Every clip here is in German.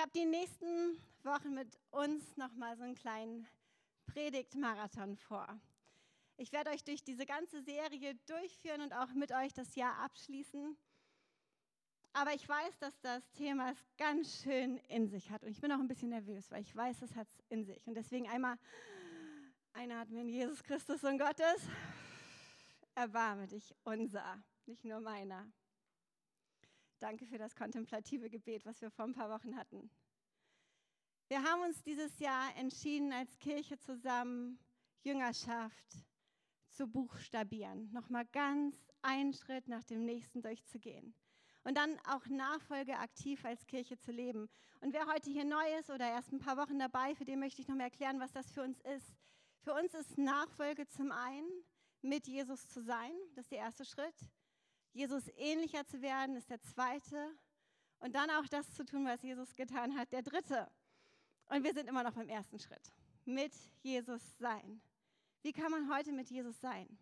habe die nächsten Wochen mit uns nochmal so einen kleinen Predigtmarathon vor. Ich werde euch durch diese ganze Serie durchführen und auch mit euch das Jahr abschließen. Aber ich weiß, dass das Thema es ganz schön in sich hat. Und ich bin auch ein bisschen nervös, weil ich weiß, es hat es in sich. Und deswegen einmal einatmen, Jesus Christus und Gottes. Erbarme dich, unser, nicht nur meiner. Danke für das kontemplative Gebet, was wir vor ein paar Wochen hatten. Wir haben uns dieses Jahr entschieden, als Kirche zusammen Jüngerschaft zu buchstabieren. Nochmal ganz einen Schritt nach dem nächsten durchzugehen. Und dann auch Nachfolge aktiv als Kirche zu leben. Und wer heute hier neu ist oder erst ein paar Wochen dabei, für den möchte ich nochmal erklären, was das für uns ist. Für uns ist Nachfolge zum einen, mit Jesus zu sein, das ist der erste Schritt. Jesus ähnlicher zu werden, ist der zweite. Und dann auch das zu tun, was Jesus getan hat, der dritte. Und wir sind immer noch beim ersten Schritt. Mit Jesus sein. Wie kann man heute mit Jesus sein?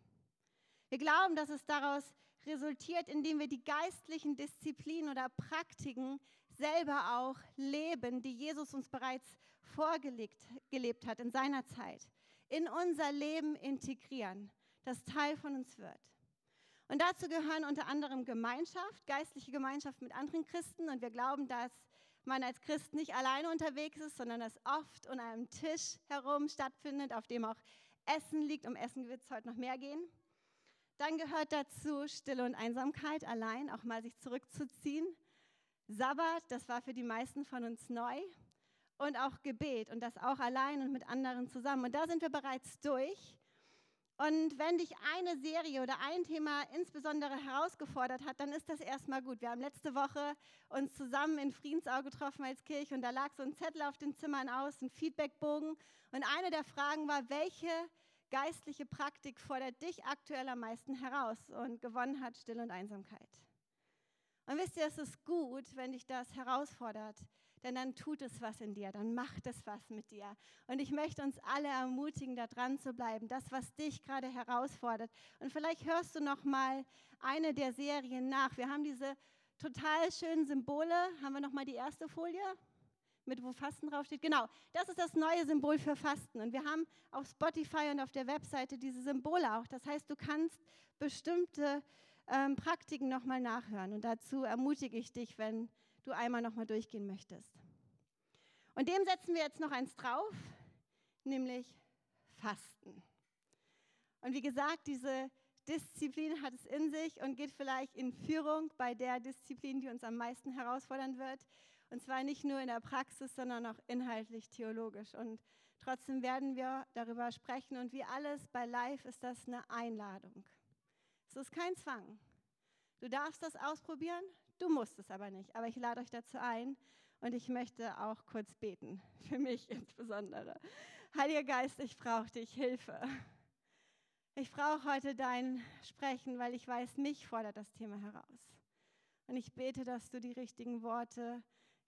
Wir glauben, dass es daraus resultiert, indem wir die geistlichen Disziplinen oder Praktiken selber auch leben, die Jesus uns bereits vorgelegt gelebt hat in seiner Zeit, in unser Leben integrieren, das Teil von uns wird. Und dazu gehören unter anderem Gemeinschaft, geistliche Gemeinschaft mit anderen Christen. Und wir glauben, dass man als Christ nicht alleine unterwegs ist, sondern dass oft um einem Tisch herum stattfindet, auf dem auch Essen liegt. Um Essen wird es heute noch mehr gehen. Dann gehört dazu Stille und Einsamkeit, allein auch mal sich zurückzuziehen. Sabbat, das war für die meisten von uns neu. Und auch Gebet und das auch allein und mit anderen zusammen. Und da sind wir bereits durch. Und wenn dich eine Serie oder ein Thema insbesondere herausgefordert hat, dann ist das erstmal gut. Wir haben letzte Woche uns zusammen in Friedensau getroffen als Kirche und da lag so ein Zettel auf den Zimmern aus, ein Feedbackbogen. Und eine der Fragen war, welche geistliche Praktik fordert dich aktuell am meisten heraus? Und gewonnen hat Stille und Einsamkeit. Und wisst ihr, es ist gut, wenn dich das herausfordert, denn dann tut es was in dir, dann macht es was mit dir. Und ich möchte uns alle ermutigen, da dran zu bleiben, das, was dich gerade herausfordert. Und vielleicht hörst du noch mal eine der Serien nach. Wir haben diese total schönen Symbole. Haben wir noch mal die erste Folie? mit wo Fasten draufsteht. Genau, das ist das neue Symbol für Fasten. Und wir haben auf Spotify und auf der Webseite diese Symbole auch. Das heißt, du kannst bestimmte ähm, Praktiken nochmal nachhören. Und dazu ermutige ich dich, wenn du einmal nochmal durchgehen möchtest. Und dem setzen wir jetzt noch eins drauf, nämlich Fasten. Und wie gesagt, diese Disziplin hat es in sich und geht vielleicht in Führung bei der Disziplin, die uns am meisten herausfordern wird. Und zwar nicht nur in der Praxis, sondern auch inhaltlich theologisch. Und trotzdem werden wir darüber sprechen. Und wie alles bei Live ist das eine Einladung. Es ist kein Zwang. Du darfst das ausprobieren, Du musst es aber nicht. Aber ich lade euch dazu ein und ich möchte auch kurz beten, für mich insbesondere. Heiliger Geist, ich brauche dich, Hilfe. Ich brauche heute dein Sprechen, weil ich weiß, mich fordert das Thema heraus. Und ich bete, dass du die richtigen Worte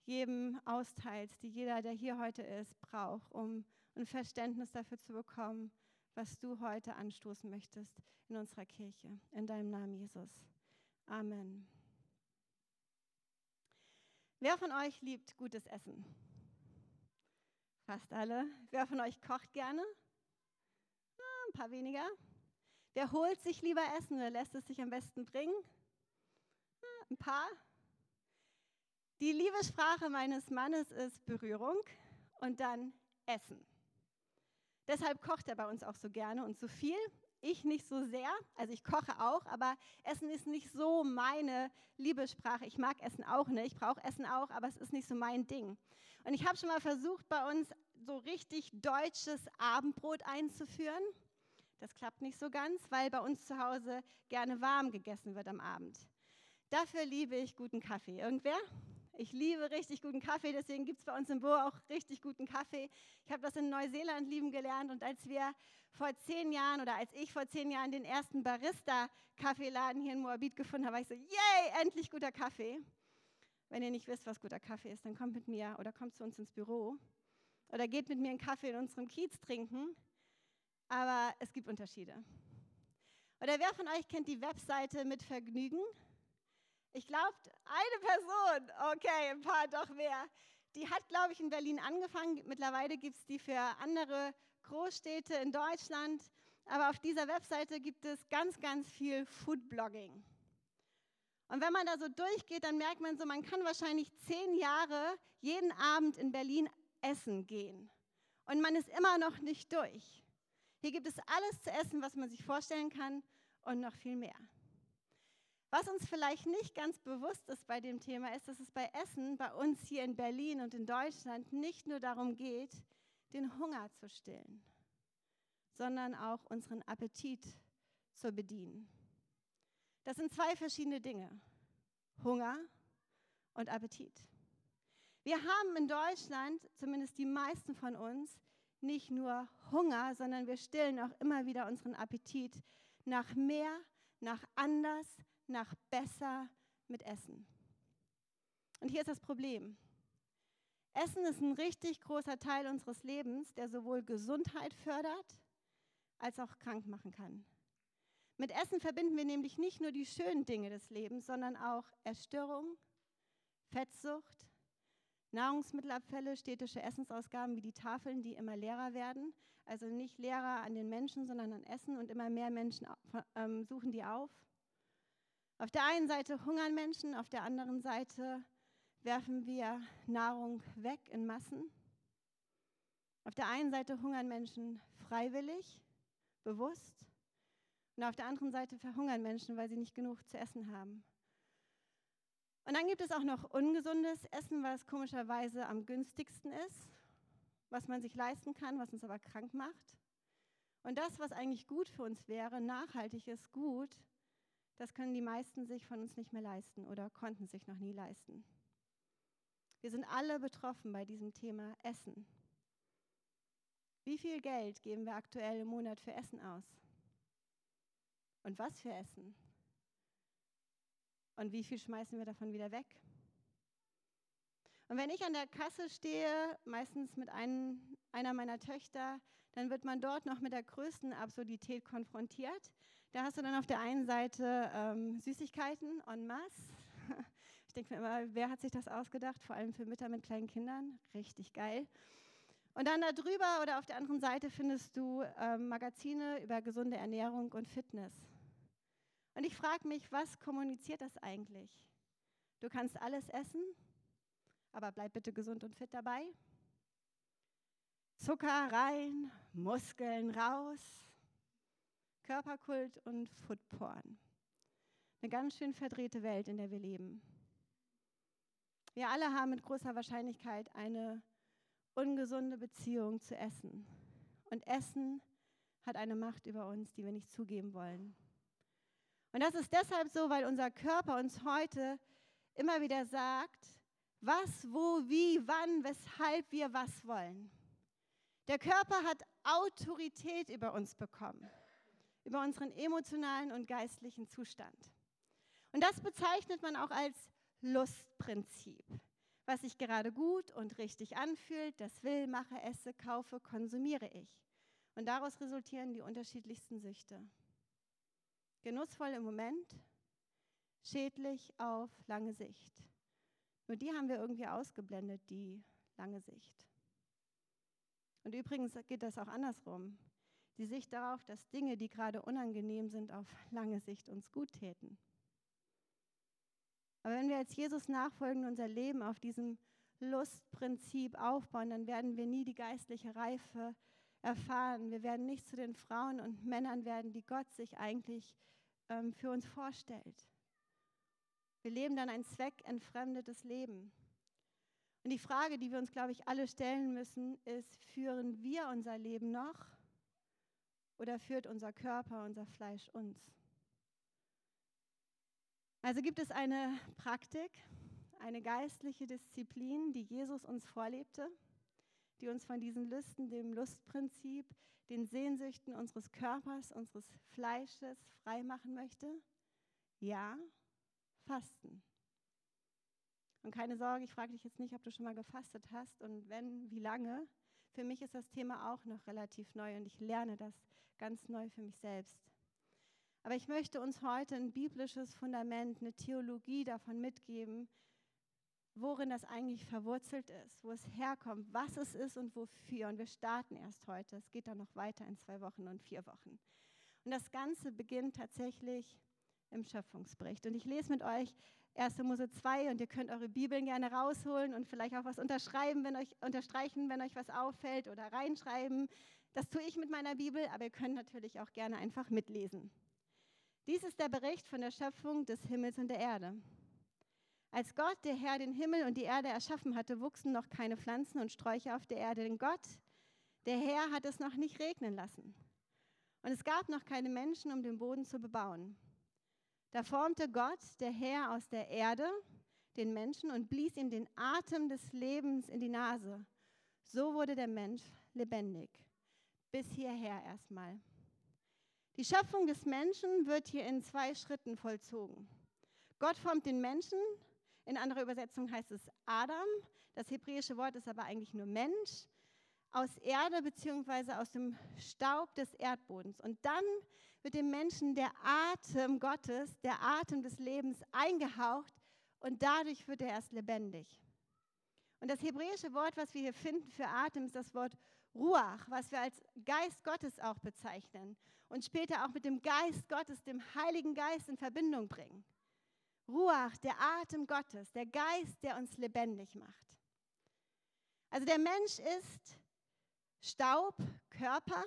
jedem austeilst, die jeder, der hier heute ist, braucht, um ein Verständnis dafür zu bekommen, was du heute anstoßen möchtest in unserer Kirche. In deinem Namen, Jesus. Amen. Wer von euch liebt gutes Essen? Fast alle. Wer von euch kocht gerne? Ah, ein paar weniger. Wer holt sich lieber Essen oder lässt es sich am besten bringen? Ah, ein paar. Die Liebessprache meines Mannes ist Berührung und dann Essen. Deshalb kocht er bei uns auch so gerne und so viel ich nicht so sehr. Also ich koche auch, aber Essen ist nicht so meine Liebessprache. Ich mag Essen auch nicht, ich brauche Essen auch, aber es ist nicht so mein Ding. Und ich habe schon mal versucht, bei uns so richtig deutsches Abendbrot einzuführen. Das klappt nicht so ganz, weil bei uns zu Hause gerne warm gegessen wird am Abend. Dafür liebe ich guten Kaffee. Irgendwer? Ich liebe richtig guten Kaffee, deswegen gibt es bei uns im Bo auch richtig guten Kaffee. Ich habe das in Neuseeland lieben gelernt und als wir vor zehn Jahren oder als ich vor zehn Jahren den ersten Barista-Kaffeeladen hier in Moabit gefunden habe, war ich so, yay, endlich guter Kaffee. Wenn ihr nicht wisst, was guter Kaffee ist, dann kommt mit mir oder kommt zu uns ins Büro oder geht mit mir einen Kaffee in unserem Kiez trinken. Aber es gibt Unterschiede. Oder wer von euch kennt die Webseite mit Vergnügen? Ich glaube, eine Person, okay, ein paar doch mehr, die hat, glaube ich, in Berlin angefangen. Mittlerweile gibt es die für andere Großstädte in Deutschland. Aber auf dieser Webseite gibt es ganz, ganz viel Foodblogging. Und wenn man da so durchgeht, dann merkt man so, man kann wahrscheinlich zehn Jahre jeden Abend in Berlin essen gehen. Und man ist immer noch nicht durch. Hier gibt es alles zu essen, was man sich vorstellen kann und noch viel mehr. Was uns vielleicht nicht ganz bewusst ist bei dem Thema, ist, dass es bei Essen bei uns hier in Berlin und in Deutschland nicht nur darum geht, den Hunger zu stillen, sondern auch unseren Appetit zu bedienen. Das sind zwei verschiedene Dinge. Hunger und Appetit. Wir haben in Deutschland, zumindest die meisten von uns, nicht nur Hunger, sondern wir stillen auch immer wieder unseren Appetit nach mehr, nach anders, nach besser mit Essen. Und hier ist das Problem. Essen ist ein richtig großer Teil unseres Lebens, der sowohl Gesundheit fördert als auch krank machen kann. Mit Essen verbinden wir nämlich nicht nur die schönen Dinge des Lebens, sondern auch Erstörung, Fettsucht, Nahrungsmittelabfälle, städtische Essensausgaben wie die Tafeln, die immer leerer werden. Also nicht leerer an den Menschen, sondern an Essen und immer mehr Menschen ähm, suchen die auf. Auf der einen Seite hungern Menschen, auf der anderen Seite werfen wir Nahrung weg in Massen. Auf der einen Seite hungern Menschen freiwillig, bewusst. Und auf der anderen Seite verhungern Menschen, weil sie nicht genug zu essen haben. Und dann gibt es auch noch ungesundes Essen, was komischerweise am günstigsten ist, was man sich leisten kann, was uns aber krank macht. Und das, was eigentlich gut für uns wäre, nachhaltiges Gut, das können die meisten sich von uns nicht mehr leisten oder konnten sich noch nie leisten. Wir sind alle betroffen bei diesem Thema Essen. Wie viel Geld geben wir aktuell im Monat für Essen aus? Und was für Essen? Und wie viel schmeißen wir davon wieder weg? Und wenn ich an der Kasse stehe, meistens mit ein, einer meiner Töchter, dann wird man dort noch mit der größten Absurdität konfrontiert. Da hast du dann auf der einen Seite ähm, Süßigkeiten en masse. Ich denke mir immer, wer hat sich das ausgedacht? Vor allem für Mütter mit kleinen Kindern. Richtig geil. Und dann da drüber oder auf der anderen Seite findest du ähm, Magazine über gesunde Ernährung und Fitness. Und ich frage mich, was kommuniziert das eigentlich? Du kannst alles essen, aber bleib bitte gesund und fit dabei. Zucker rein, Muskeln raus, Körperkult und Foodporn. Eine ganz schön verdrehte Welt, in der wir leben. Wir alle haben mit großer Wahrscheinlichkeit eine ungesunde Beziehung zu Essen. Und Essen hat eine Macht über uns, die wir nicht zugeben wollen. Und das ist deshalb so, weil unser Körper uns heute immer wieder sagt, was, wo, wie, wann, weshalb wir was wollen. Der Körper hat Autorität über uns bekommen, über unseren emotionalen und geistlichen Zustand. Und das bezeichnet man auch als Lustprinzip. Was sich gerade gut und richtig anfühlt, das will, mache, esse, kaufe, konsumiere ich. Und daraus resultieren die unterschiedlichsten Süchte. Genussvoll im Moment, schädlich auf lange Sicht. Nur die haben wir irgendwie ausgeblendet, die lange Sicht. Und übrigens geht das auch andersrum. Die Sicht darauf, dass Dinge, die gerade unangenehm sind, auf lange Sicht uns gut täten. Aber wenn wir als Jesus nachfolgen unser Leben auf diesem Lustprinzip aufbauen, dann werden wir nie die geistliche Reife erfahren. Wir werden nicht zu den Frauen und Männern werden, die Gott sich eigentlich ähm, für uns vorstellt. Wir leben dann ein zweckentfremdetes Leben. Und die Frage, die wir uns, glaube ich, alle stellen müssen, ist, führen wir unser Leben noch oder führt unser Körper, unser Fleisch uns? Also gibt es eine Praktik, eine geistliche Disziplin, die Jesus uns vorlebte, die uns von diesen Lüsten, dem Lustprinzip, den Sehnsüchten unseres Körpers, unseres Fleisches frei machen möchte? Ja, Fasten. Und keine Sorge, ich frage dich jetzt nicht, ob du schon mal gefastet hast und wenn, wie lange. Für mich ist das Thema auch noch relativ neu und ich lerne das ganz neu für mich selbst. Aber ich möchte uns heute ein biblisches Fundament, eine Theologie davon mitgeben, worin das eigentlich verwurzelt ist, wo es herkommt, was es ist und wofür. Und wir starten erst heute. Es geht dann noch weiter in zwei Wochen und vier Wochen. Und das Ganze beginnt tatsächlich im Schöpfungsbericht. Und ich lese mit euch 1. Mose 2 und ihr könnt eure Bibeln gerne rausholen und vielleicht auch was unterschreiben, wenn euch, unterstreichen, wenn euch was auffällt oder reinschreiben. Das tue ich mit meiner Bibel, aber ihr könnt natürlich auch gerne einfach mitlesen. Dies ist der Bericht von der Schöpfung des Himmels und der Erde. Als Gott, der Herr, den Himmel und die Erde erschaffen hatte, wuchsen noch keine Pflanzen und Sträucher auf der Erde, denn Gott, der Herr, hat es noch nicht regnen lassen. Und es gab noch keine Menschen, um den Boden zu bebauen. Da formte Gott, der Herr, aus der Erde den Menschen und blies ihm den Atem des Lebens in die Nase. So wurde der Mensch lebendig. Bis hierher erstmal. Die Schöpfung des Menschen wird hier in zwei Schritten vollzogen. Gott formt den Menschen, in anderer Übersetzung heißt es Adam, das hebräische Wort ist aber eigentlich nur Mensch, aus Erde bzw. aus dem Staub des Erdbodens. Und dann wird dem Menschen der Atem Gottes, der Atem des Lebens eingehaucht und dadurch wird er erst lebendig. Und das hebräische Wort, was wir hier finden für Atem, ist das Wort Ruach, was wir als Geist Gottes auch bezeichnen und später auch mit dem Geist Gottes, dem Heiligen Geist in Verbindung bringen. Ruach, der Atem Gottes, der Geist, der uns lebendig macht. Also der Mensch ist Staub, Körper,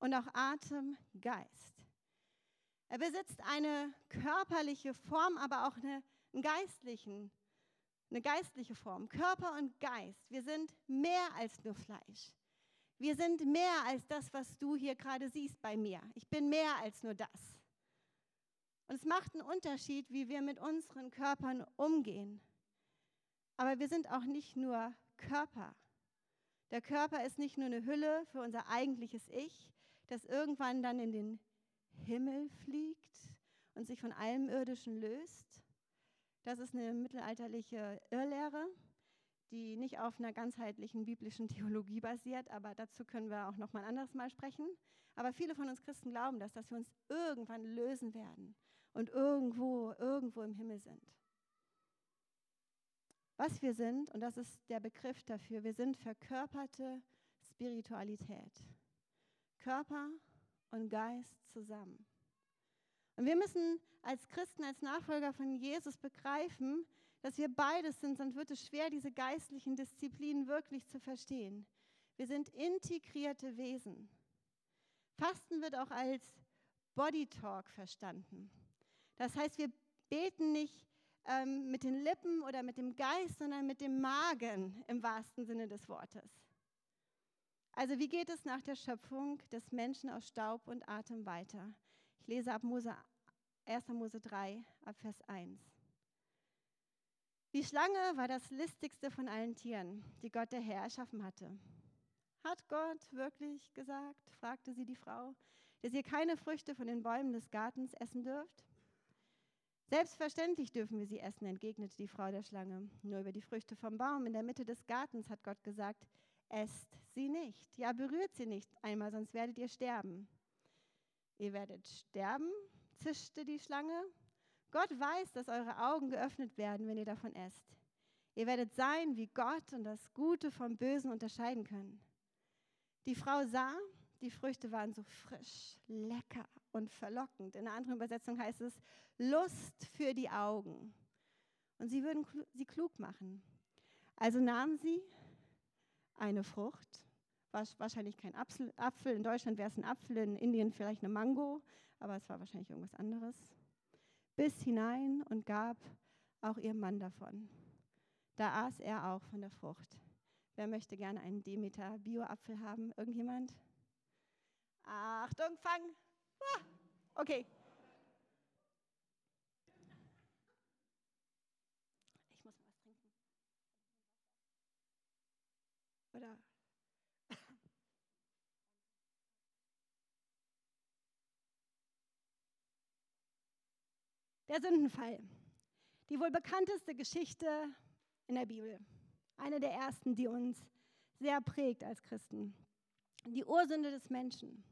und auch Atem, Geist. Er besitzt eine körperliche Form, aber auch eine, einen geistlichen, eine geistliche Form. Körper und Geist. Wir sind mehr als nur Fleisch. Wir sind mehr als das, was du hier gerade siehst bei mir. Ich bin mehr als nur das. Und es macht einen Unterschied, wie wir mit unseren Körpern umgehen. Aber wir sind auch nicht nur Körper. Der Körper ist nicht nur eine Hülle für unser eigentliches Ich, das irgendwann dann in den Himmel fliegt und sich von allem Irdischen löst. Das ist eine mittelalterliche Irrlehre, die nicht auf einer ganzheitlichen biblischen Theologie basiert, aber dazu können wir auch noch mal ein anderes Mal sprechen. Aber viele von uns Christen glauben das, dass wir uns irgendwann lösen werden und irgendwo, irgendwo im Himmel sind. Was wir sind, und das ist der Begriff dafür, wir sind verkörperte Spiritualität. Körper und Geist zusammen. Und wir müssen als Christen, als Nachfolger von Jesus begreifen, dass wir beides sind, sonst wird es schwer, diese geistlichen Disziplinen wirklich zu verstehen. Wir sind integrierte Wesen. Fasten wird auch als Body Talk verstanden. Das heißt, wir beten nicht ähm, mit den Lippen oder mit dem Geist, sondern mit dem Magen im wahrsten Sinne des Wortes. Also wie geht es nach der Schöpfung des Menschen aus Staub und Atem weiter? Ich lese ab Mose, 1. Mose 3, ab Vers 1. Die Schlange war das listigste von allen Tieren, die Gott der Herr erschaffen hatte. Hat Gott wirklich gesagt, fragte sie die Frau, dass ihr keine Früchte von den Bäumen des Gartens essen dürft? Selbstverständlich dürfen wir sie essen, entgegnete die Frau der Schlange. Nur über die Früchte vom Baum in der Mitte des Gartens hat Gott gesagt, esst sie nicht. Ja, berührt sie nicht einmal, sonst werdet ihr sterben. Ihr werdet sterben, zischte die Schlange. Gott weiß, dass eure Augen geöffnet werden, wenn ihr davon esst. Ihr werdet sein wie Gott und das Gute vom Bösen unterscheiden können. Die Frau sah, die Früchte waren so frisch, lecker und verlockend. In einer anderen Übersetzung heißt es Lust für die Augen. Und sie würden sie klug machen. Also nahm sie eine Frucht, wahrscheinlich kein Apfel. In Deutschland wäre es ein Apfel, in Indien vielleicht eine Mango, aber es war wahrscheinlich irgendwas anderes. Bis hinein und gab auch ihrem Mann davon. Da aß er auch von der Frucht. Wer möchte gerne einen Demeter Bio-Apfel haben? Irgendjemand? Achtung, fang! Ah, okay. Oder Der Sündenfall. Die wohl bekannteste Geschichte in der Bibel. Eine der ersten, die uns sehr prägt als Christen. Die Ursünde des Menschen.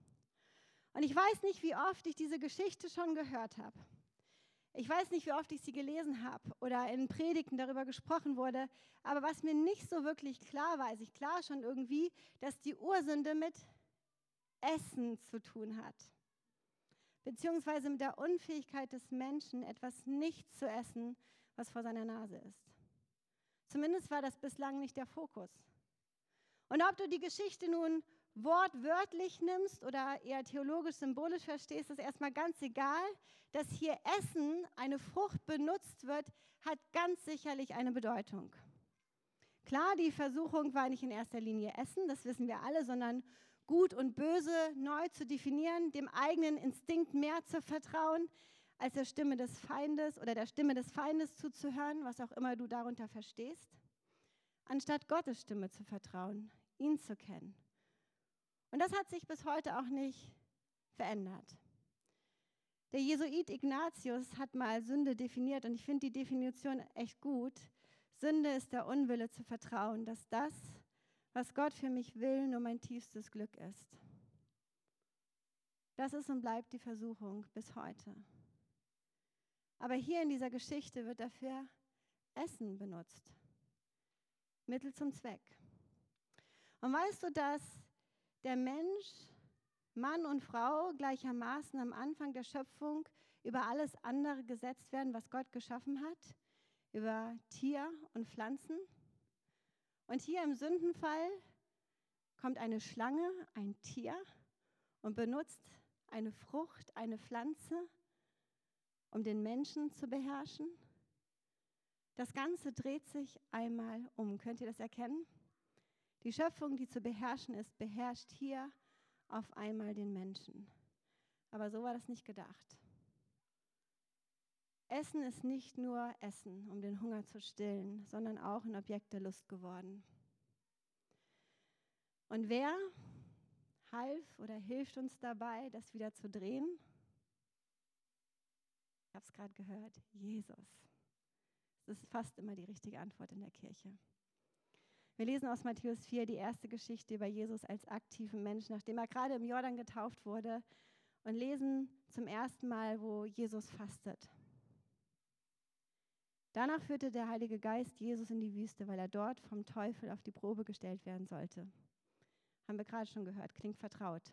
Und ich weiß nicht, wie oft ich diese Geschichte schon gehört habe. Ich weiß nicht, wie oft ich sie gelesen habe oder in Predigten darüber gesprochen wurde, aber was mir nicht so wirklich klar war, also ich klar schon irgendwie, dass die Ursünde mit Essen zu tun hat, beziehungsweise mit der Unfähigkeit des Menschen, etwas nicht zu essen, was vor seiner Nase ist. Zumindest war das bislang nicht der Fokus. Und ob du die Geschichte nun wortwörtlich nimmst oder eher theologisch symbolisch verstehst, ist erstmal ganz egal. Dass hier Essen, eine Frucht benutzt wird, hat ganz sicherlich eine Bedeutung. Klar, die Versuchung war nicht in erster Linie Essen, das wissen wir alle, sondern Gut und Böse neu zu definieren, dem eigenen Instinkt mehr zu vertrauen, als der Stimme des Feindes oder der Stimme des Feindes zuzuhören, was auch immer du darunter verstehst, anstatt Gottes Stimme zu vertrauen, ihn zu kennen. Und das hat sich bis heute auch nicht verändert. Der Jesuit Ignatius hat mal Sünde definiert und ich finde die Definition echt gut. Sünde ist der Unwille zu vertrauen, dass das, was Gott für mich will, nur mein tiefstes Glück ist. Das ist und bleibt die Versuchung bis heute. Aber hier in dieser Geschichte wird dafür Essen benutzt. Mittel zum Zweck. Und weißt du, dass der Mensch, Mann und Frau gleichermaßen am Anfang der Schöpfung über alles andere gesetzt werden, was Gott geschaffen hat, über Tier und Pflanzen. Und hier im Sündenfall kommt eine Schlange, ein Tier, und benutzt eine Frucht, eine Pflanze, um den Menschen zu beherrschen. Das Ganze dreht sich einmal um. Könnt ihr das erkennen? Die Schöpfung, die zu beherrschen ist, beherrscht hier auf einmal den Menschen. Aber so war das nicht gedacht. Essen ist nicht nur Essen, um den Hunger zu stillen, sondern auch ein Objekt der Lust geworden. Und wer half oder hilft uns dabei, das wieder zu drehen? Ich habe es gerade gehört, Jesus. Das ist fast immer die richtige Antwort in der Kirche. Wir lesen aus Matthäus 4 die erste Geschichte über Jesus als aktiven Menschen, nachdem er gerade im Jordan getauft wurde und lesen zum ersten Mal, wo Jesus fastet. Danach führte der Heilige Geist Jesus in die Wüste, weil er dort vom Teufel auf die Probe gestellt werden sollte. Haben wir gerade schon gehört, klingt vertraut.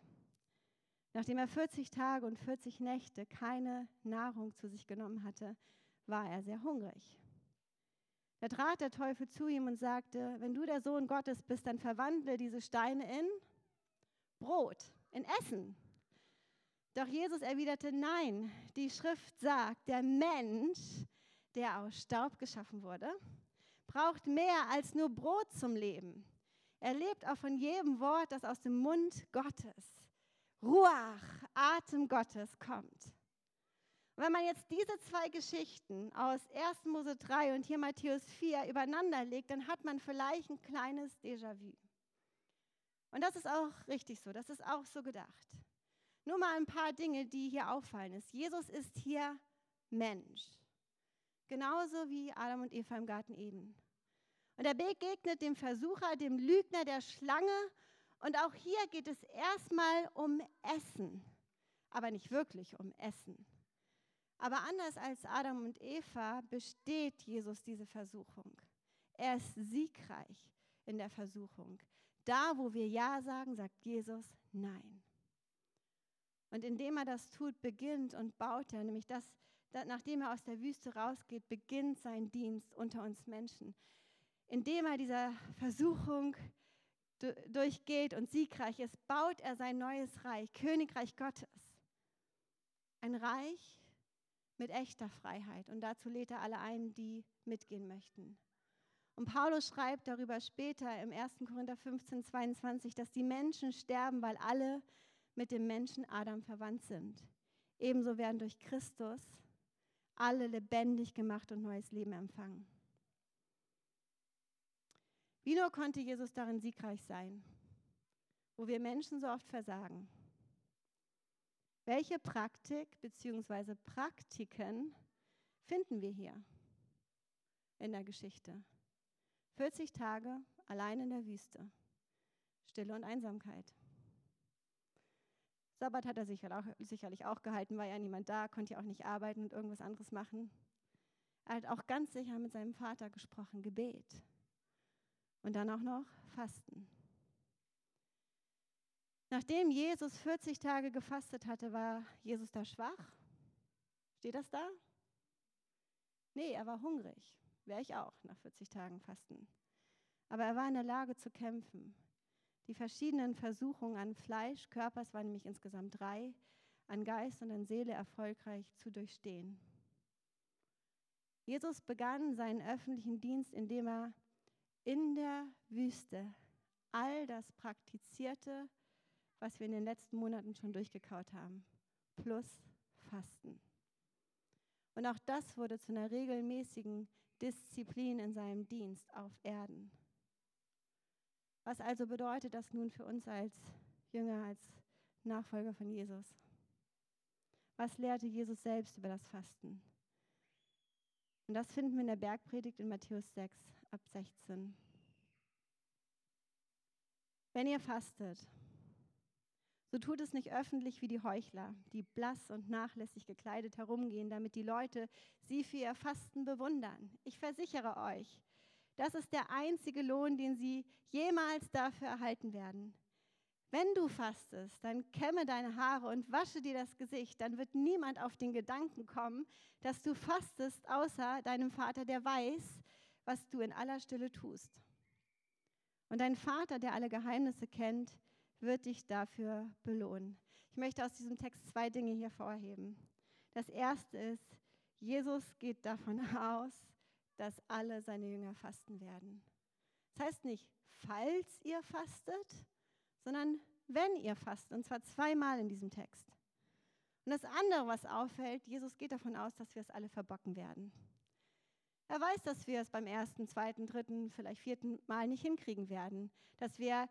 Nachdem er 40 Tage und 40 Nächte keine Nahrung zu sich genommen hatte, war er sehr hungrig. Da trat der Teufel zu ihm und sagte, wenn du der Sohn Gottes bist, dann verwandle diese Steine in Brot, in Essen. Doch Jesus erwiderte, nein, die Schrift sagt, der Mensch, der aus Staub geschaffen wurde, braucht mehr als nur Brot zum Leben. Er lebt auch von jedem Wort, das aus dem Mund Gottes, Ruach, Atem Gottes kommt. Und wenn man jetzt diese zwei Geschichten aus 1. Mose 3 und hier Matthäus 4 übereinander legt, dann hat man vielleicht ein kleines Déjà-vu. Und das ist auch richtig so, das ist auch so gedacht. Nur mal ein paar Dinge, die hier auffallen ist. Jesus ist hier Mensch. Genauso wie Adam und Eva im Garten Eden. Und er begegnet dem Versucher, dem Lügner, der Schlange. Und auch hier geht es erstmal um Essen, aber nicht wirklich um Essen. Aber anders als Adam und Eva besteht Jesus diese Versuchung. Er ist siegreich in der Versuchung. Da, wo wir Ja sagen, sagt Jesus Nein. Und indem er das tut, beginnt und baut er, nämlich das, nachdem er aus der Wüste rausgeht, beginnt sein Dienst unter uns Menschen. Indem er dieser Versuchung durchgeht und siegreich ist, baut er sein neues Reich, Königreich Gottes. Ein Reich, mit echter Freiheit. Und dazu lädt er alle ein, die mitgehen möchten. Und Paulus schreibt darüber später im 1. Korinther 15, 22, dass die Menschen sterben, weil alle mit dem Menschen Adam verwandt sind. Ebenso werden durch Christus alle lebendig gemacht und neues Leben empfangen. Wie nur konnte Jesus darin siegreich sein, wo wir Menschen so oft versagen. Welche Praktik bzw. Praktiken finden wir hier in der Geschichte? 40 Tage allein in der Wüste, Stille und Einsamkeit. Sabbat hat er sicherlich auch gehalten, war ja niemand da, konnte ja auch nicht arbeiten und irgendwas anderes machen. Er hat auch ganz sicher mit seinem Vater gesprochen, Gebet. Und dann auch noch Fasten. Nachdem Jesus 40 Tage gefastet hatte, war Jesus da schwach? Steht das da? Nee, er war hungrig. Wäre ich auch nach 40 Tagen Fasten. Aber er war in der Lage zu kämpfen. Die verschiedenen Versuchungen an Fleisch, Körper, es waren nämlich insgesamt drei, an Geist und an Seele erfolgreich zu durchstehen. Jesus begann seinen öffentlichen Dienst, indem er in der Wüste all das praktizierte, was wir in den letzten Monaten schon durchgekaut haben, plus Fasten. Und auch das wurde zu einer regelmäßigen Disziplin in seinem Dienst auf Erden. Was also bedeutet das nun für uns als Jünger, als Nachfolger von Jesus? Was lehrte Jesus selbst über das Fasten? Und das finden wir in der Bergpredigt in Matthäus 6 ab 16. Wenn ihr fastet, so tut es nicht öffentlich wie die Heuchler, die blass und nachlässig gekleidet herumgehen, damit die Leute sie für ihr Fasten bewundern. Ich versichere euch, das ist der einzige Lohn, den sie jemals dafür erhalten werden. Wenn du fastest, dann kämme deine Haare und wasche dir das Gesicht. Dann wird niemand auf den Gedanken kommen, dass du fastest, außer deinem Vater, der weiß, was du in aller Stille tust. Und dein Vater, der alle Geheimnisse kennt, wird dich dafür belohnen. Ich möchte aus diesem Text zwei Dinge hier vorheben. Das erste ist, Jesus geht davon aus, dass alle seine Jünger fasten werden. Das heißt nicht, falls ihr fastet, sondern wenn ihr fastet, und zwar zweimal in diesem Text. Und das andere, was auffällt, Jesus geht davon aus, dass wir es alle verbocken werden. Er weiß, dass wir es beim ersten, zweiten, dritten, vielleicht vierten Mal nicht hinkriegen werden. Dass wir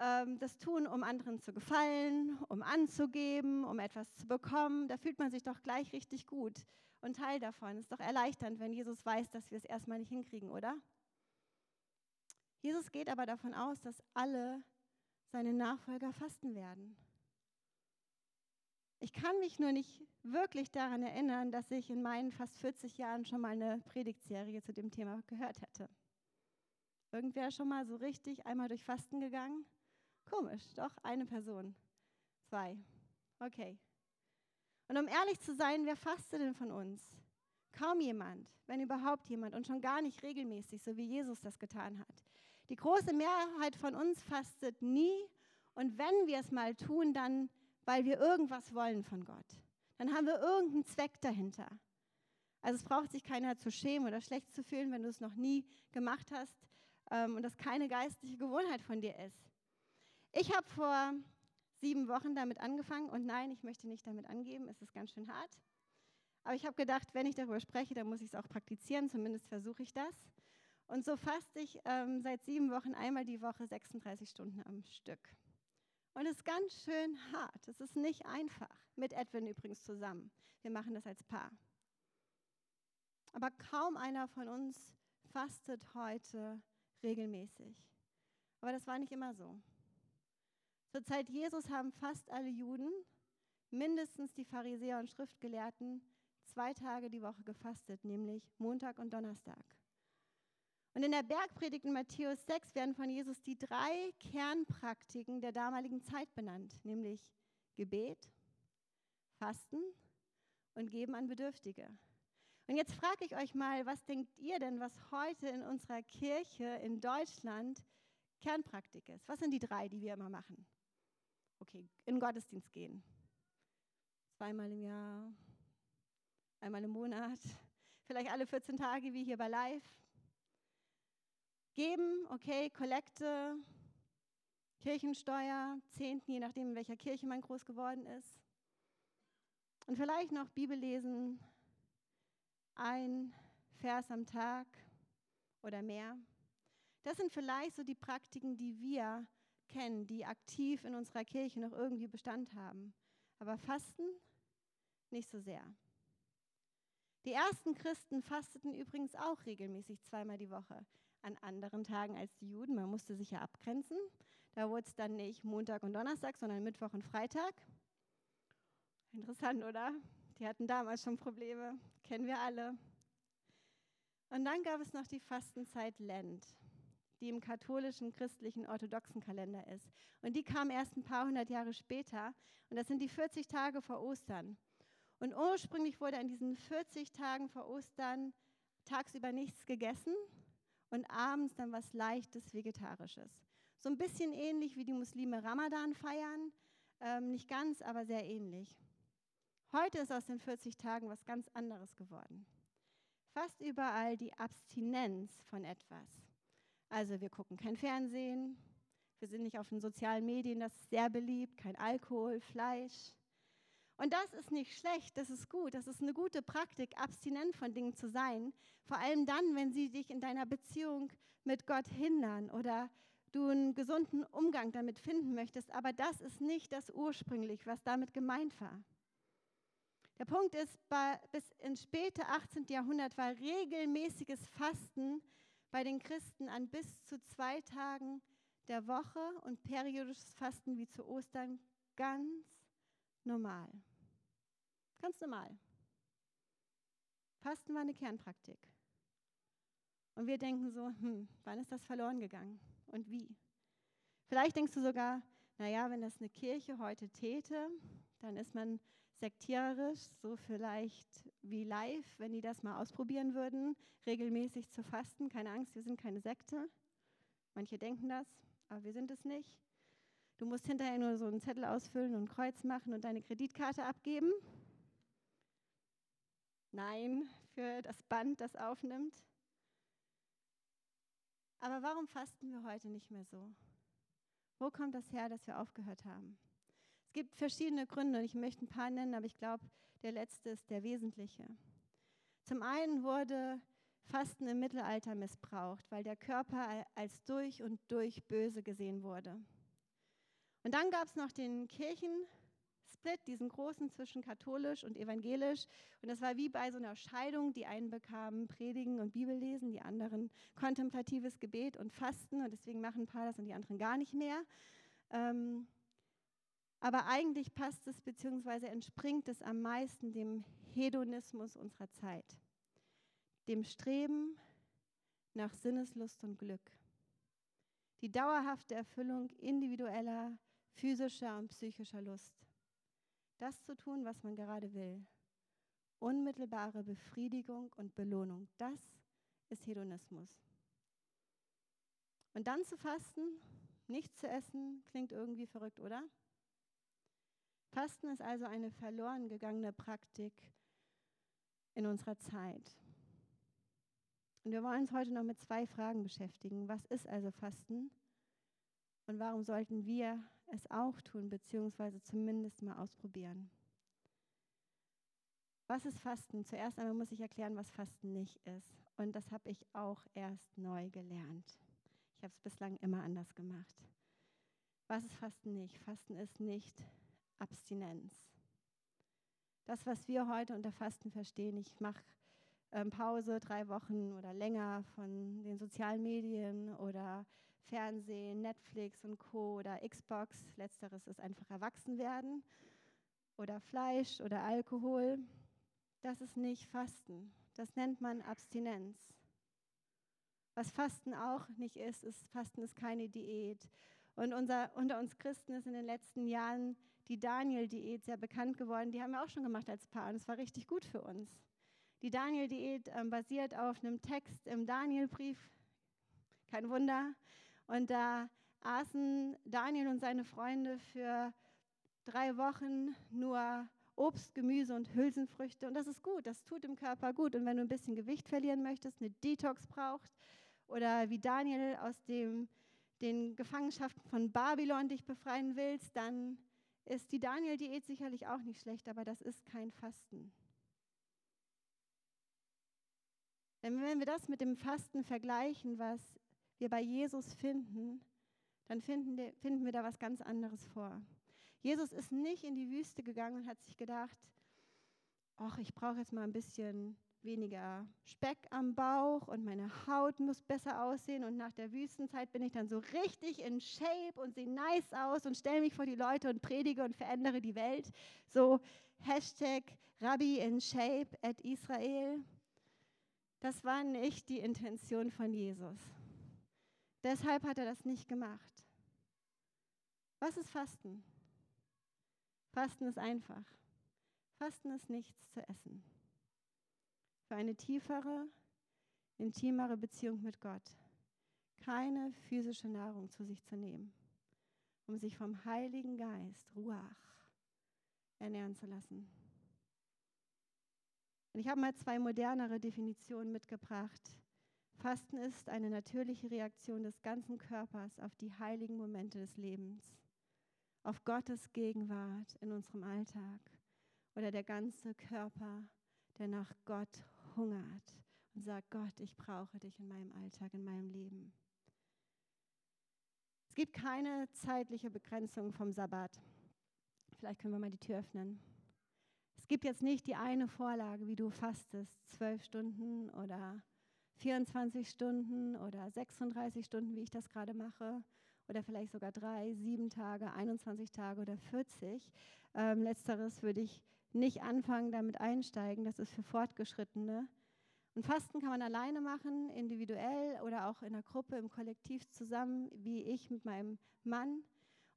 ähm, das tun, um anderen zu gefallen, um anzugeben, um etwas zu bekommen. Da fühlt man sich doch gleich richtig gut und Teil davon. Ist doch erleichternd, wenn Jesus weiß, dass wir es erstmal nicht hinkriegen, oder? Jesus geht aber davon aus, dass alle seine Nachfolger fasten werden. Ich kann mich nur nicht wirklich daran erinnern, dass ich in meinen fast 40 Jahren schon mal eine Predigtserie zu dem Thema gehört hätte. Irgendwer schon mal so richtig einmal durch Fasten gegangen? Komisch, doch eine Person. Zwei. Okay. Und um ehrlich zu sein, wer fastet denn von uns? Kaum jemand, wenn überhaupt jemand und schon gar nicht regelmäßig, so wie Jesus das getan hat. Die große Mehrheit von uns fastet nie und wenn wir es mal tun, dann, weil wir irgendwas wollen von Gott. Dann haben wir irgendeinen Zweck dahinter. Also es braucht sich keiner zu schämen oder schlecht zu fühlen, wenn du es noch nie gemacht hast ähm, und das keine geistliche Gewohnheit von dir ist. Ich habe vor sieben Wochen damit angefangen und nein, ich möchte nicht damit angeben, es ist ganz schön hart. Aber ich habe gedacht, wenn ich darüber spreche, dann muss ich es auch praktizieren, zumindest versuche ich das. Und so faste ich ähm, seit sieben Wochen einmal die Woche 36 Stunden am Stück. Und es ist ganz schön hart. Es ist nicht einfach. Mit Edwin übrigens zusammen. Wir machen das als Paar. Aber kaum einer von uns fastet heute regelmäßig. Aber das war nicht immer so. Zur Zeit Jesus haben fast alle Juden, mindestens die Pharisäer und Schriftgelehrten, zwei Tage die Woche gefastet, nämlich Montag und Donnerstag. Und in der Bergpredigt in Matthäus 6 werden von Jesus die drei Kernpraktiken der damaligen Zeit benannt, nämlich Gebet, Fasten und Geben an Bedürftige. Und jetzt frage ich euch mal, was denkt ihr denn, was heute in unserer Kirche in Deutschland Kernpraktik ist? Was sind die drei, die wir immer machen? Okay, in den Gottesdienst gehen. Zweimal im Jahr, einmal im Monat, vielleicht alle 14 Tage wie hier bei Live. Geben, okay, Kollekte, Kirchensteuer, Zehnten, je nachdem, in welcher Kirche man groß geworden ist. Und vielleicht noch Bibel lesen, ein Vers am Tag oder mehr. Das sind vielleicht so die Praktiken, die wir kennen, die aktiv in unserer Kirche noch irgendwie Bestand haben. Aber Fasten nicht so sehr. Die ersten Christen fasteten übrigens auch regelmäßig zweimal die Woche. An anderen Tagen als die Juden. Man musste sich ja abgrenzen. Da wurde es dann nicht Montag und Donnerstag, sondern Mittwoch und Freitag. Interessant, oder? Die hatten damals schon Probleme, kennen wir alle. Und dann gab es noch die Fastenzeit Lent, die im katholischen, christlichen, orthodoxen Kalender ist. Und die kam erst ein paar hundert Jahre später. Und das sind die 40 Tage vor Ostern. Und ursprünglich wurde an diesen 40 Tagen vor Ostern tagsüber nichts gegessen und abends dann was leichtes Vegetarisches. So ein bisschen ähnlich wie die Muslime Ramadan feiern, ähm, nicht ganz, aber sehr ähnlich. Heute ist aus den 40 Tagen was ganz anderes geworden. Fast überall die Abstinenz von etwas. Also wir gucken kein Fernsehen, wir sind nicht auf den sozialen Medien, das ist sehr beliebt, kein Alkohol, Fleisch. Und das ist nicht schlecht, das ist gut, das ist eine gute Praktik, abstinent von Dingen zu sein. Vor allem dann, wenn sie dich in deiner Beziehung mit Gott hindern oder du einen gesunden Umgang damit finden möchtest. Aber das ist nicht das ursprünglich, was damit gemeint war. Der Punkt ist, bis ins späte 18. Jahrhundert war regelmäßiges Fasten bei den Christen an bis zu zwei Tagen der Woche und periodisches Fasten wie zu Ostern ganz normal. Ganz normal. Fasten war eine Kernpraktik. Und wir denken so, hm, wann ist das verloren gegangen und wie? Vielleicht denkst du sogar, naja, wenn das eine Kirche heute täte, dann ist man sektiererisch, so vielleicht wie live, wenn die das mal ausprobieren würden, regelmäßig zu fasten. Keine Angst, wir sind keine Sekte. Manche denken das, aber wir sind es nicht. Du musst hinterher nur so einen Zettel ausfüllen und ein Kreuz machen und deine Kreditkarte abgeben. Nein, für das Band, das aufnimmt. Aber warum fasten wir heute nicht mehr so? Wo kommt das her, dass wir aufgehört haben? Es gibt verschiedene Gründe und ich möchte ein paar nennen, aber ich glaube, der letzte ist der wesentliche. Zum einen wurde Fasten im Mittelalter missbraucht, weil der Körper als durch und durch böse gesehen wurde. Und dann gab es noch den Kirchensplit, diesen großen zwischen katholisch und evangelisch. Und das war wie bei so einer Scheidung. Die einen bekamen Predigen und Bibellesen, die anderen kontemplatives Gebet und Fasten. Und deswegen machen ein paar das und die anderen gar nicht mehr. Ähm, aber eigentlich passt es bzw. entspringt es am meisten dem Hedonismus unserer Zeit, dem Streben nach Sinneslust und Glück, die dauerhafte Erfüllung individueller physischer und psychischer Lust. Das zu tun, was man gerade will. Unmittelbare Befriedigung und Belohnung. Das ist Hedonismus. Und dann zu fasten, nichts zu essen, klingt irgendwie verrückt, oder? Fasten ist also eine verloren gegangene Praktik in unserer Zeit. Und wir wollen uns heute noch mit zwei Fragen beschäftigen. Was ist also Fasten? Und warum sollten wir es auch tun, beziehungsweise zumindest mal ausprobieren? Was ist Fasten? Zuerst einmal muss ich erklären, was Fasten nicht ist. Und das habe ich auch erst neu gelernt. Ich habe es bislang immer anders gemacht. Was ist Fasten nicht? Fasten ist nicht Abstinenz. Das, was wir heute unter Fasten verstehen, ich mache ähm, Pause drei Wochen oder länger von den sozialen Medien oder Fernsehen, Netflix und Co. oder Xbox. Letzteres ist einfach erwachsen werden. Oder Fleisch oder Alkohol. Das ist nicht Fasten. Das nennt man Abstinenz. Was Fasten auch nicht ist, ist Fasten ist keine Diät. Und unser, unter uns Christen ist in den letzten Jahren die Daniel-Diät sehr bekannt geworden. Die haben wir auch schon gemacht als Paar und es war richtig gut für uns. Die Daniel-Diät ähm, basiert auf einem Text im Daniel-Brief. Kein Wunder. Und da aßen Daniel und seine Freunde für drei Wochen nur Obst, Gemüse und Hülsenfrüchte. Und das ist gut, das tut dem Körper gut. Und wenn du ein bisschen Gewicht verlieren möchtest, eine Detox braucht oder wie Daniel aus dem, den Gefangenschaften von Babylon dich befreien willst, dann ist die Daniel-Diät sicherlich auch nicht schlecht, aber das ist kein Fasten. Wenn wir das mit dem Fasten vergleichen, was wir bei Jesus finden, dann finden, finden wir da was ganz anderes vor. Jesus ist nicht in die Wüste gegangen und hat sich gedacht, ach, ich brauche jetzt mal ein bisschen weniger Speck am Bauch und meine Haut muss besser aussehen und nach der Wüstenzeit bin ich dann so richtig in Shape und sehe nice aus und stelle mich vor die Leute und predige und verändere die Welt. So Hashtag Rabbi in Shape at Israel. Das war nicht die Intention von Jesus. Deshalb hat er das nicht gemacht. Was ist Fasten? Fasten ist einfach. Fasten ist nichts zu essen. Für eine tiefere, intimere Beziehung mit Gott. Keine physische Nahrung zu sich zu nehmen, um sich vom Heiligen Geist, Ruach, ernähren zu lassen. Und ich habe mal zwei modernere Definitionen mitgebracht. Fasten ist eine natürliche Reaktion des ganzen Körpers auf die heiligen Momente des Lebens, auf Gottes Gegenwart in unserem Alltag oder der ganze Körper, der nach Gott hungert und sagt, Gott, ich brauche dich in meinem Alltag, in meinem Leben. Es gibt keine zeitliche Begrenzung vom Sabbat. Vielleicht können wir mal die Tür öffnen. Es gibt jetzt nicht die eine Vorlage, wie du fastest, zwölf Stunden oder 24 Stunden oder 36 Stunden, wie ich das gerade mache, oder vielleicht sogar drei, sieben Tage, 21 Tage oder 40. Ähm, letzteres würde ich nicht anfangen, damit einsteigen. Das ist für Fortgeschrittene. Und Fasten kann man alleine machen, individuell oder auch in einer Gruppe, im Kollektiv zusammen, wie ich mit meinem Mann.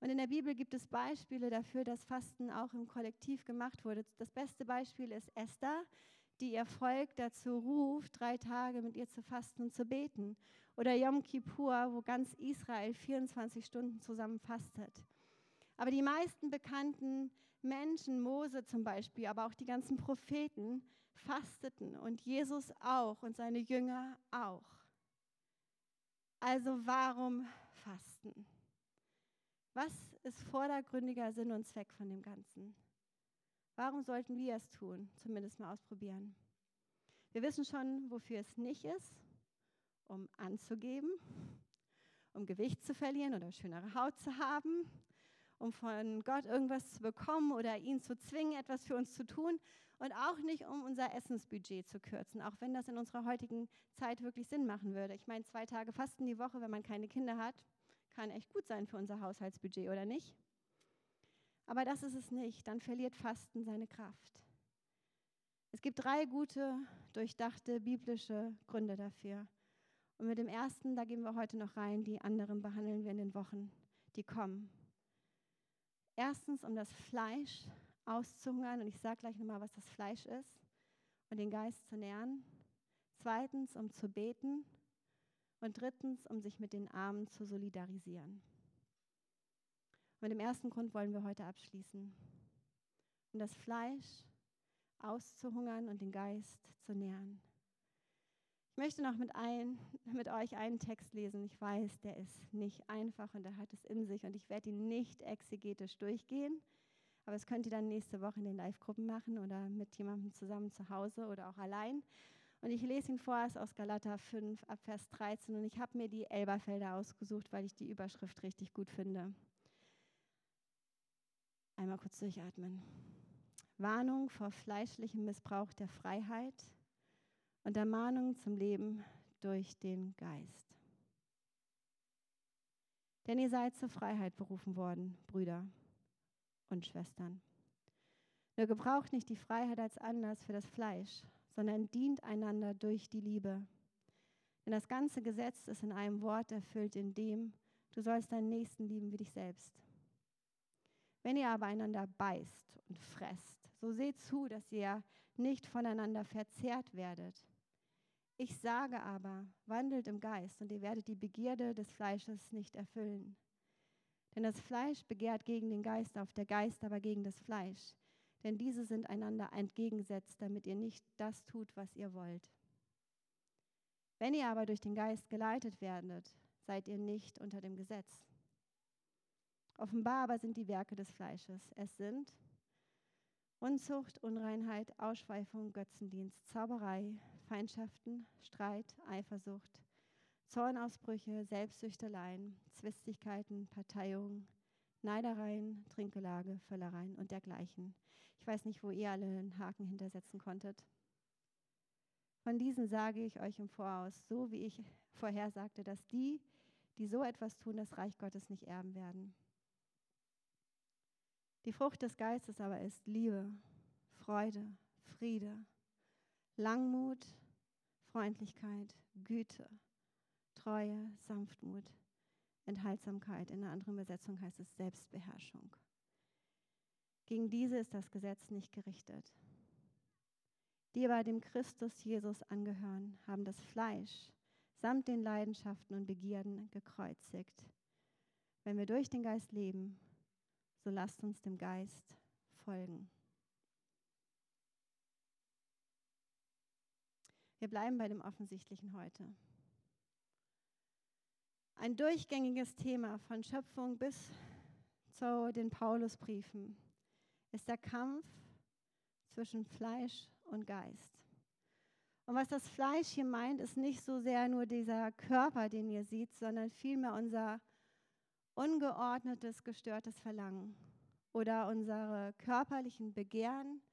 Und in der Bibel gibt es Beispiele dafür, dass Fasten auch im Kollektiv gemacht wurde. Das beste Beispiel ist Esther, die ihr Volk dazu ruft, drei Tage mit ihr zu fasten und zu beten. Oder Yom Kippur, wo ganz Israel 24 Stunden zusammen fastet. Aber die meisten bekannten Menschen, Mose zum Beispiel, aber auch die ganzen Propheten, fasteten und Jesus auch und seine Jünger auch. Also warum fasten? Was ist vordergründiger Sinn und Zweck von dem Ganzen? Warum sollten wir es tun? Zumindest mal ausprobieren. Wir wissen schon, wofür es nicht ist, um anzugeben, um Gewicht zu verlieren oder schönere Haut zu haben, um von Gott irgendwas zu bekommen oder ihn zu zwingen, etwas für uns zu tun und auch nicht, um unser Essensbudget zu kürzen, auch wenn das in unserer heutigen Zeit wirklich Sinn machen würde. Ich meine, zwei Tage Fasten die Woche, wenn man keine Kinder hat, kann echt gut sein für unser Haushaltsbudget, oder nicht? Aber das ist es nicht. Dann verliert Fasten seine Kraft. Es gibt drei gute, durchdachte biblische Gründe dafür. Und mit dem ersten, da gehen wir heute noch rein, die anderen behandeln wir in den Wochen, die kommen. Erstens, um das Fleisch auszuhungern, und ich sage gleich nochmal, was das Fleisch ist, und den Geist zu nähren. Zweitens, um zu beten. Und drittens, um sich mit den Armen zu solidarisieren. Und mit dem ersten Grund wollen wir heute abschließen. Um das Fleisch auszuhungern und den Geist zu nähren. Ich möchte noch mit, ein, mit euch einen Text lesen. Ich weiß, der ist nicht einfach und der hat es in sich und ich werde ihn nicht exegetisch durchgehen. Aber das könnt ihr dann nächste Woche in den Live-Gruppen machen oder mit jemandem zusammen zu Hause oder auch allein. Und ich lese ihn vor, es ist aus Galater 5 ab Vers 13 und ich habe mir die Elberfelder ausgesucht, weil ich die Überschrift richtig gut finde. Einmal kurz durchatmen. Warnung vor fleischlichem Missbrauch der Freiheit und Ermahnung zum Leben durch den Geist. Denn ihr seid zur Freiheit berufen worden, Brüder und Schwestern. Nur gebraucht nicht die Freiheit als Anlass für das Fleisch, sondern dient einander durch die Liebe. Denn das ganze Gesetz ist in einem Wort erfüllt, in dem du sollst deinen Nächsten lieben wie dich selbst. Wenn ihr aber einander beißt und fresst, so seht zu, dass ihr nicht voneinander verzehrt werdet. Ich sage aber, wandelt im Geist und ihr werdet die Begierde des Fleisches nicht erfüllen. Denn das Fleisch begehrt gegen den Geist auf, der Geist aber gegen das Fleisch. Denn diese sind einander entgegensetzt, damit ihr nicht das tut, was ihr wollt. Wenn ihr aber durch den Geist geleitet werdet, seid ihr nicht unter dem Gesetz. Offenbar aber sind die Werke des Fleisches. Es sind Unzucht, Unreinheit, Ausschweifung, Götzendienst, Zauberei, Feindschaften, Streit, Eifersucht, Zornausbrüche, Selbstsüchteleien, Zwistigkeiten, Parteiungen, Neidereien, Trinkgelage, Völlereien und dergleichen. Ich weiß nicht, wo ihr alle einen Haken hintersetzen konntet. Von diesen sage ich euch im Voraus, so wie ich vorhersagte, dass die, die so etwas tun, das Reich Gottes nicht erben werden. Die Frucht des Geistes aber ist Liebe, Freude, Friede, Langmut, Freundlichkeit, Güte, Treue, Sanftmut, Enthaltsamkeit. In einer anderen Übersetzung heißt es Selbstbeherrschung. Gegen diese ist das Gesetz nicht gerichtet. Die aber dem Christus Jesus angehören, haben das Fleisch samt den Leidenschaften und Begierden gekreuzigt. Wenn wir durch den Geist leben, so lasst uns dem Geist folgen. Wir bleiben bei dem Offensichtlichen heute. Ein durchgängiges Thema von Schöpfung bis zu den Paulusbriefen ist der Kampf zwischen Fleisch und Geist. Und was das Fleisch hier meint, ist nicht so sehr nur dieser Körper, den ihr seht, sondern vielmehr unser ungeordnetes, gestörtes Verlangen oder unsere körperlichen Begehren,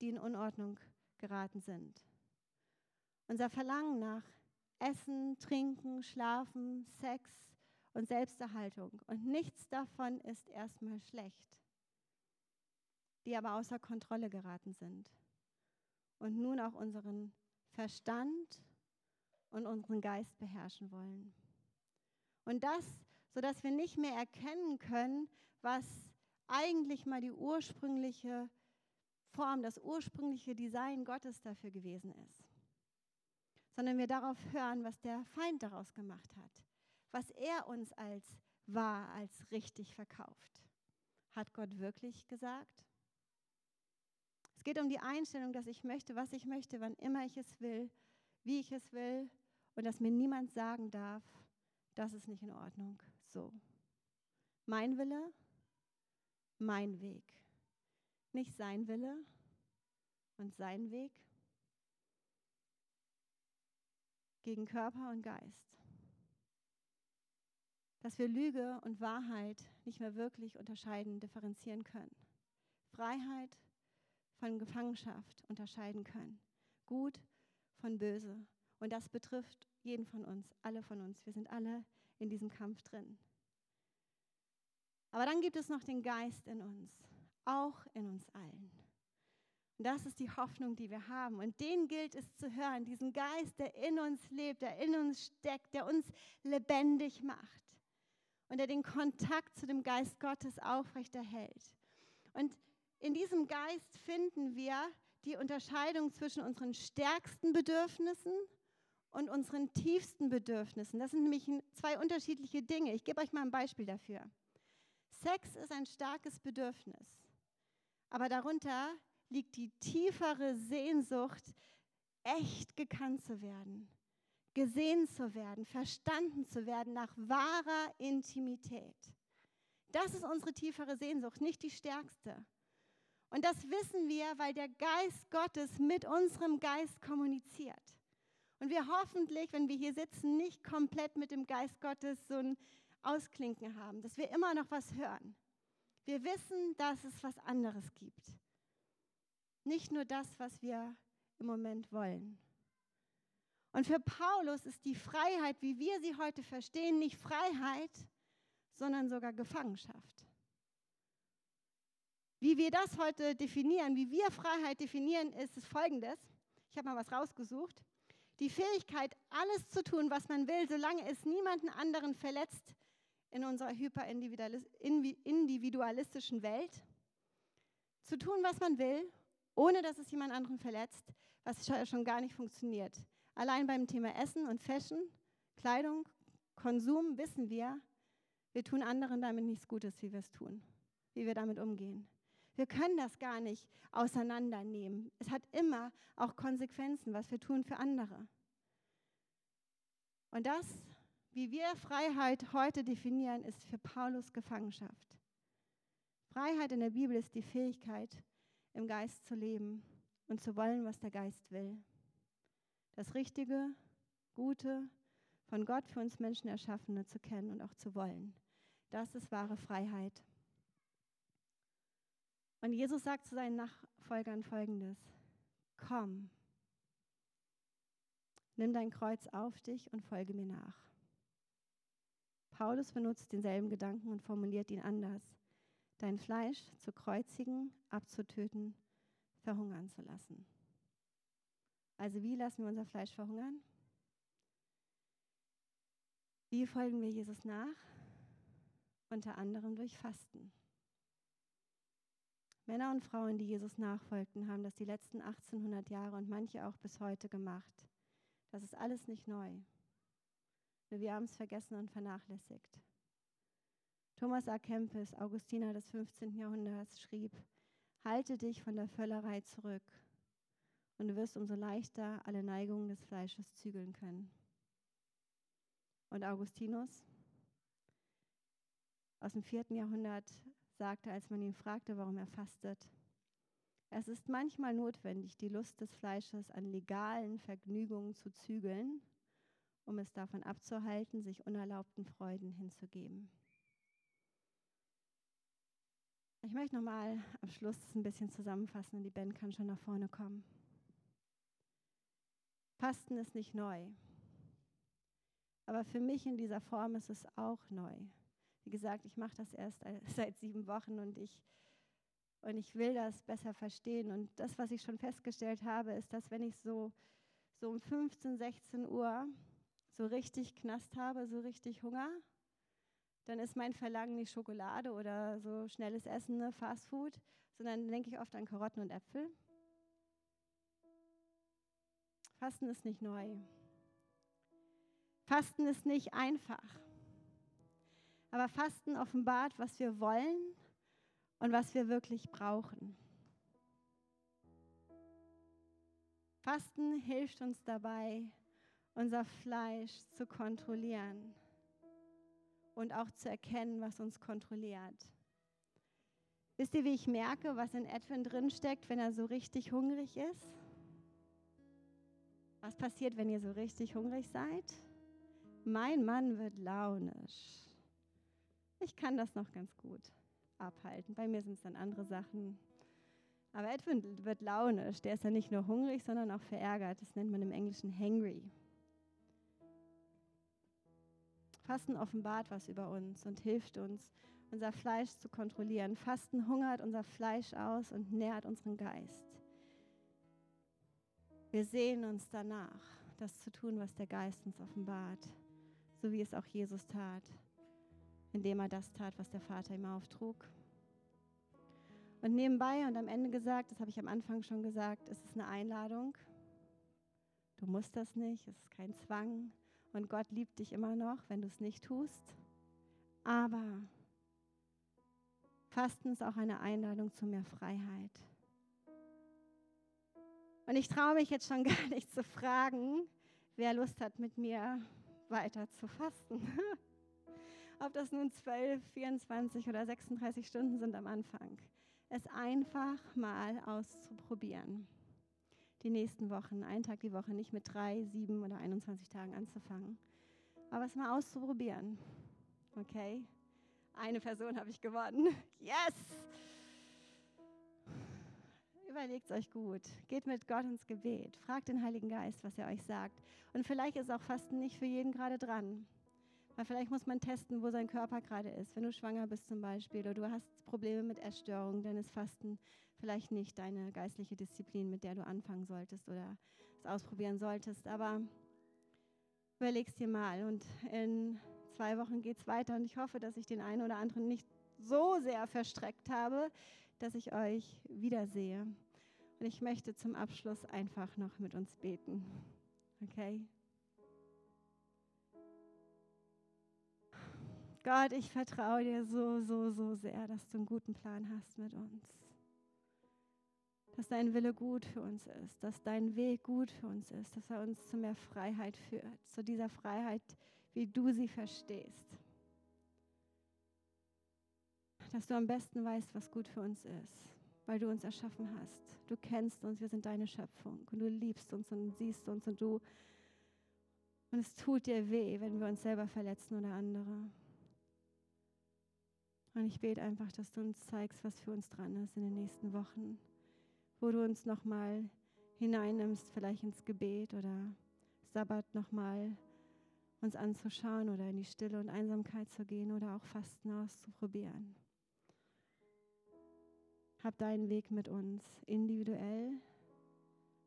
die in Unordnung geraten sind. Unser Verlangen nach Essen, Trinken, Schlafen, Sex und Selbsterhaltung. Und nichts davon ist erstmal schlecht, die aber außer Kontrolle geraten sind und nun auch unseren Verstand und unseren Geist beherrschen wollen. Und das, sodass wir nicht mehr erkennen können, was eigentlich mal die ursprüngliche Form, das ursprüngliche Design Gottes dafür gewesen ist sondern wir darauf hören, was der Feind daraus gemacht hat, was er uns als wahr, als richtig verkauft. Hat Gott wirklich gesagt? Es geht um die Einstellung, dass ich möchte, was ich möchte, wann immer ich es will, wie ich es will und dass mir niemand sagen darf, das ist nicht in Ordnung. So. Mein Wille, mein Weg. Nicht sein Wille und sein Weg, gegen Körper und Geist. Dass wir Lüge und Wahrheit nicht mehr wirklich unterscheiden, differenzieren können. Freiheit von Gefangenschaft unterscheiden können. Gut von böse. Und das betrifft jeden von uns, alle von uns. Wir sind alle in diesem Kampf drin. Aber dann gibt es noch den Geist in uns, auch in uns allen. Das ist die Hoffnung, die wir haben. Und den gilt es zu hören, diesen Geist, der in uns lebt, der in uns steckt, der uns lebendig macht und der den Kontakt zu dem Geist Gottes aufrechterhält. Und in diesem Geist finden wir die Unterscheidung zwischen unseren stärksten Bedürfnissen und unseren tiefsten Bedürfnissen. Das sind nämlich zwei unterschiedliche Dinge. Ich gebe euch mal ein Beispiel dafür. Sex ist ein starkes Bedürfnis, aber darunter liegt die tiefere Sehnsucht, echt gekannt zu werden, gesehen zu werden, verstanden zu werden nach wahrer Intimität. Das ist unsere tiefere Sehnsucht, nicht die stärkste. Und das wissen wir, weil der Geist Gottes mit unserem Geist kommuniziert. Und wir hoffentlich, wenn wir hier sitzen, nicht komplett mit dem Geist Gottes so ein Ausklinken haben, dass wir immer noch was hören. Wir wissen, dass es was anderes gibt. Nicht nur das, was wir im Moment wollen. Und für Paulus ist die Freiheit, wie wir sie heute verstehen, nicht Freiheit, sondern sogar Gefangenschaft. Wie wir das heute definieren, wie wir Freiheit definieren, ist es folgendes. Ich habe mal was rausgesucht. Die Fähigkeit, alles zu tun, was man will, solange es niemanden anderen verletzt in unserer hyperindividualistischen Welt. Zu tun, was man will ohne dass es jemand anderen verletzt, was schon gar nicht funktioniert. Allein beim Thema Essen und Fashion, Kleidung, Konsum wissen wir, wir tun anderen damit nichts Gutes, wie wir es tun, wie wir damit umgehen. Wir können das gar nicht auseinandernehmen. Es hat immer auch Konsequenzen, was wir tun für andere. Und das, wie wir Freiheit heute definieren, ist für Paulus Gefangenschaft. Freiheit in der Bibel ist die Fähigkeit, im Geist zu leben und zu wollen, was der Geist will. Das Richtige, Gute, von Gott für uns Menschen erschaffene zu kennen und auch zu wollen. Das ist wahre Freiheit. Und Jesus sagt zu seinen Nachfolgern folgendes: Komm, Nimm dein Kreuz auf dich und folge mir nach. Paulus benutzt denselben Gedanken und formuliert ihn anders. Dein Fleisch zu kreuzigen, abzutöten, verhungern zu lassen. Also wie lassen wir unser Fleisch verhungern? Wie folgen wir Jesus nach? Unter anderem durch Fasten. Männer und Frauen, die Jesus nachfolgten, haben das die letzten 1800 Jahre und manche auch bis heute gemacht. Das ist alles nicht neu. Nur wir haben es vergessen und vernachlässigt. Thomas A. Kempis, Augustiner des 15. Jahrhunderts, schrieb, halte dich von der Völlerei zurück und du wirst umso leichter alle Neigungen des Fleisches zügeln können. Und Augustinus aus dem 4. Jahrhundert sagte, als man ihn fragte, warum er fastet, es ist manchmal notwendig, die Lust des Fleisches an legalen Vergnügungen zu zügeln, um es davon abzuhalten, sich unerlaubten Freuden hinzugeben. Ich möchte nochmal am Schluss ein bisschen zusammenfassen und die Band kann schon nach vorne kommen. Fasten ist nicht neu, aber für mich in dieser Form ist es auch neu. Wie gesagt, ich mache das erst seit sieben Wochen und ich und ich will das besser verstehen. Und das, was ich schon festgestellt habe, ist, dass wenn ich so, so um 15, 16 Uhr so richtig Knast habe, so richtig Hunger, dann ist mein Verlangen nicht Schokolade oder so schnelles Essen, ne, Fast Food, sondern denke ich oft an Karotten und Äpfel. Fasten ist nicht neu. Fasten ist nicht einfach. Aber Fasten offenbart, was wir wollen und was wir wirklich brauchen. Fasten hilft uns dabei, unser Fleisch zu kontrollieren und auch zu erkennen, was uns kontrolliert. Wisst ihr, wie ich merke, was in Edwin drin steckt, wenn er so richtig hungrig ist? Was passiert, wenn ihr so richtig hungrig seid? Mein Mann wird launisch. Ich kann das noch ganz gut abhalten. Bei mir sind es dann andere Sachen. Aber Edwin wird launisch. Der ist ja nicht nur hungrig, sondern auch verärgert. Das nennt man im Englischen hangry. Fasten offenbart was über uns und hilft uns, unser Fleisch zu kontrollieren. Fasten hungert unser Fleisch aus und nährt unseren Geist. Wir sehen uns danach, das zu tun, was der Geist uns offenbart, so wie es auch Jesus tat indem er das tat, was der Vater ihm auftrug. Und nebenbei und am Ende gesagt, das habe ich am Anfang schon gesagt, es ist eine Einladung. Du musst das nicht, es ist kein Zwang. Und Gott liebt dich immer noch, wenn du es nicht tust. Aber Fasten ist auch eine Einladung zu mehr Freiheit. Und ich traue mich jetzt schon gar nicht zu fragen, wer Lust hat, mit mir weiter zu fasten. ob das nun 12, 24 oder 36 Stunden sind am Anfang. Es einfach mal auszuprobieren. Die nächsten Wochen, einen Tag die Woche, nicht mit drei, sieben oder 21 Tagen anzufangen, aber es mal auszuprobieren. Okay? Eine Person habe ich gewonnen. Yes! Überlegt euch gut. Geht mit Gott ins Gebet. Fragt den Heiligen Geist, was er euch sagt. Und vielleicht ist auch Fasten nicht für jeden gerade dran. Weil vielleicht muss man testen, wo sein Körper gerade ist. Wenn du schwanger bist zum Beispiel oder du hast Probleme mit Essstörungen, dann ist Fasten vielleicht nicht deine geistliche Disziplin, mit der du anfangen solltest oder es ausprobieren solltest. Aber überleg's dir mal. Und in zwei Wochen geht es weiter. Und ich hoffe, dass ich den einen oder anderen nicht so sehr verstreckt habe, dass ich euch wiedersehe. Und ich möchte zum Abschluss einfach noch mit uns beten. Okay? Gott, ich vertraue dir so, so, so sehr, dass du einen guten Plan hast mit uns. Dass dein Wille gut für uns ist, dass dein Weg gut für uns ist, dass er uns zu mehr Freiheit führt, zu dieser Freiheit, wie du sie verstehst. Dass du am besten weißt, was gut für uns ist, weil du uns erschaffen hast. Du kennst uns, wir sind deine Schöpfung und du liebst uns und siehst uns und du. Und es tut dir weh, wenn wir uns selber verletzen oder andere. Und ich bete einfach, dass du uns zeigst, was für uns dran ist in den nächsten Wochen, wo du uns nochmal hineinnimmst, vielleicht ins Gebet oder Sabbat nochmal uns anzuschauen oder in die Stille und Einsamkeit zu gehen oder auch Fasten auszuprobieren. Hab deinen Weg mit uns, individuell,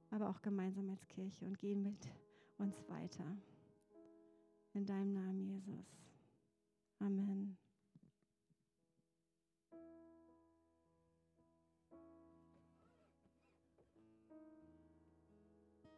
aber auch gemeinsam als Kirche und geh mit uns weiter. In deinem Namen, Jesus. Amen.